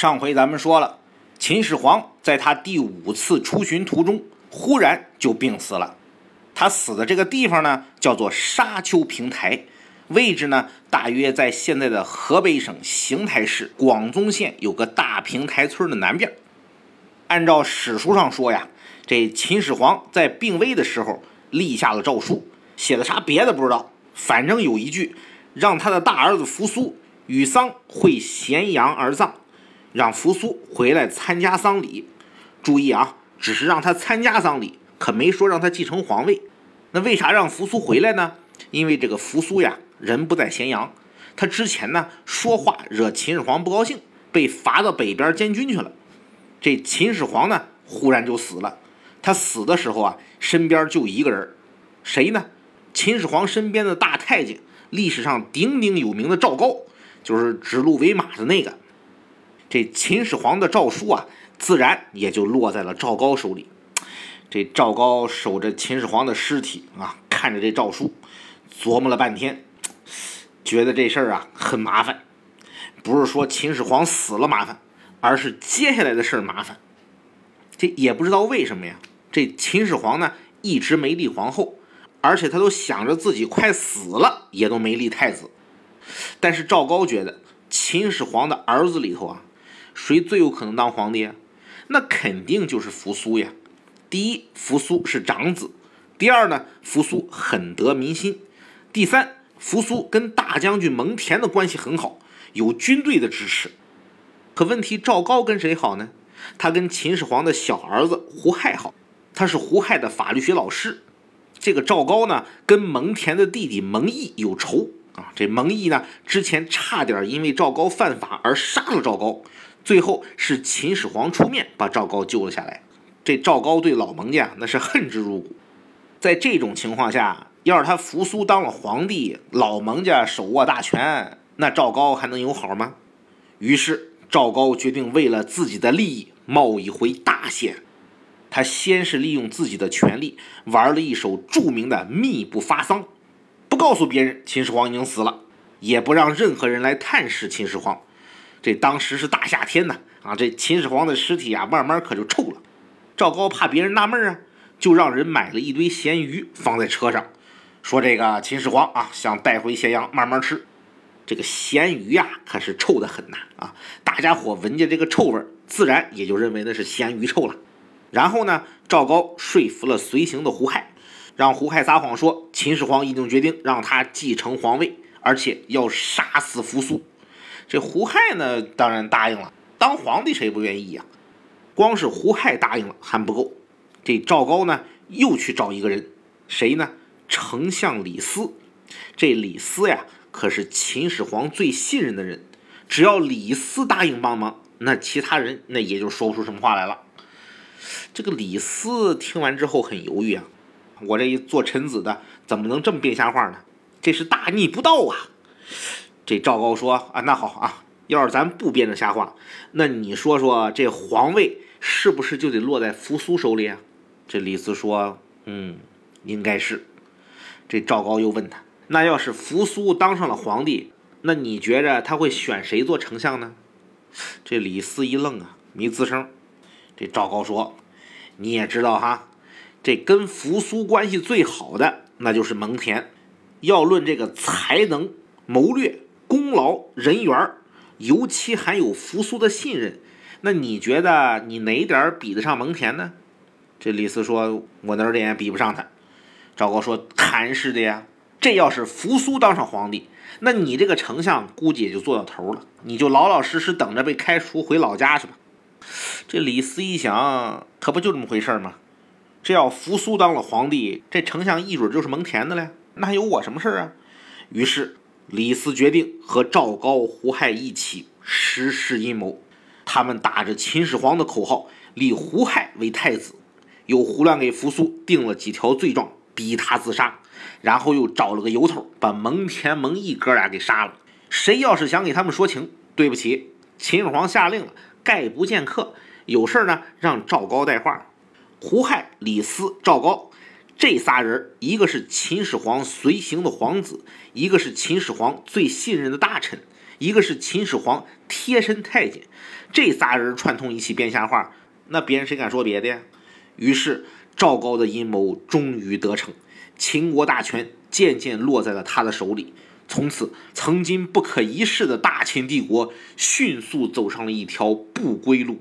上回咱们说了，秦始皇在他第五次出巡途中，忽然就病死了。他死的这个地方呢，叫做沙丘平台，位置呢，大约在现在的河北省邢台市广宗县有个大平台村的南边。按照史书上说呀，这秦始皇在病危的时候立下了诏书，写的啥别的不知道，反正有一句，让他的大儿子扶苏与丧会咸阳而葬。让扶苏回来参加丧礼，注意啊，只是让他参加丧礼，可没说让他继承皇位。那为啥让扶苏回来呢？因为这个扶苏呀，人不在咸阳，他之前呢说话惹秦始皇不高兴，被罚到北边监军去了。这秦始皇呢，忽然就死了。他死的时候啊，身边就一个人，谁呢？秦始皇身边的大太监，历史上鼎鼎有名的赵高，就是指鹿为马的那个。这秦始皇的诏书啊，自然也就落在了赵高手里。这赵高守着秦始皇的尸体啊，看着这诏书，琢磨了半天，觉得这事儿啊很麻烦。不是说秦始皇死了麻烦，而是接下来的事儿麻烦。这也不知道为什么呀。这秦始皇呢，一直没立皇后，而且他都想着自己快死了，也都没立太子。但是赵高觉得秦始皇的儿子里头啊。谁最有可能当皇帝？那肯定就是扶苏呀。第一，扶苏是长子；第二呢，扶苏很得民心；第三，扶苏跟大将军蒙恬的关系很好，有军队的支持。可问题，赵高跟谁好呢？他跟秦始皇的小儿子胡亥好，他是胡亥的法律学老师。这个赵高呢，跟蒙恬的弟弟蒙毅有仇啊。这蒙毅呢，之前差点因为赵高犯法而杀了赵高。最后是秦始皇出面把赵高救了下来。这赵高对老蒙家那是恨之入骨。在这种情况下，要是他扶苏当了皇帝，老蒙家手握大权，那赵高还能有好吗？于是赵高决定为了自己的利益冒一回大险。他先是利用自己的权力玩了一手著名的秘不发丧，不告诉别人秦始皇已经死了，也不让任何人来探视秦始皇。这当时是大夏天呢，啊，这秦始皇的尸体啊，慢慢可就臭了。赵高怕别人纳闷啊，就让人买了一堆咸鱼放在车上，说这个秦始皇啊，想带回咸阳慢慢吃。这个咸鱼呀，可是臭的很呐，啊，大家伙闻见这个臭味，自然也就认为那是咸鱼臭了。然后呢，赵高说服了随行的胡亥，让胡亥撒谎说秦始皇已经决定让他继承皇位，而且要杀死扶苏。这胡亥呢，当然答应了。当皇帝谁不愿意呀？光是胡亥答应了还不够，这赵高呢又去找一个人，谁呢？丞相李斯。这李斯呀，可是秦始皇最信任的人。只要李斯答应帮忙，那其他人那也就说不出什么话来了。这个李斯听完之后很犹豫啊，我这一做臣子的，怎么能这么编瞎话呢？这是大逆不道啊！这赵高说啊，那好啊，要是咱不编这瞎话，那你说说这皇位是不是就得落在扶苏手里啊？这李斯说，嗯，应该是。这赵高又问他，那要是扶苏当上了皇帝，那你觉着他会选谁做丞相呢？这李斯一愣啊，没吱声。这赵高说，你也知道哈，这跟扶苏关系最好的那就是蒙恬，要论这个才能谋略。功劳人缘尤其还有扶苏的信任，那你觉得你哪点比得上蒙恬呢？这李斯说：“我哪点比不上他。”赵高说：“谈是的呀，这要是扶苏当上皇帝，那你这个丞相估计也就做到头了，你就老老实实等着被开除回老家去吧。”这李斯一想，可不就这么回事吗？这要扶苏当了皇帝，这丞相一准就是蒙恬的了，那还有我什么事儿啊？于是。李斯决定和赵高、胡亥一起实施阴谋。他们打着秦始皇的口号，立胡亥为太子，又胡乱给扶苏定了几条罪状，逼他自杀。然后又找了个由头，把蒙恬、蒙毅哥俩给杀了。谁要是想给他们说情，对不起，秦始皇下令了，概不见客。有事呢，让赵高带话。胡亥、李斯、赵高。这仨人，一个是秦始皇随行的皇子，一个是秦始皇最信任的大臣，一个是秦始皇贴身太监。这仨人串通一起编瞎话，那别人谁敢说别的呀？于是赵高的阴谋终于得逞，秦国大权渐渐落在了他的手里。从此，曾经不可一世的大秦帝国迅速走上了一条不归路。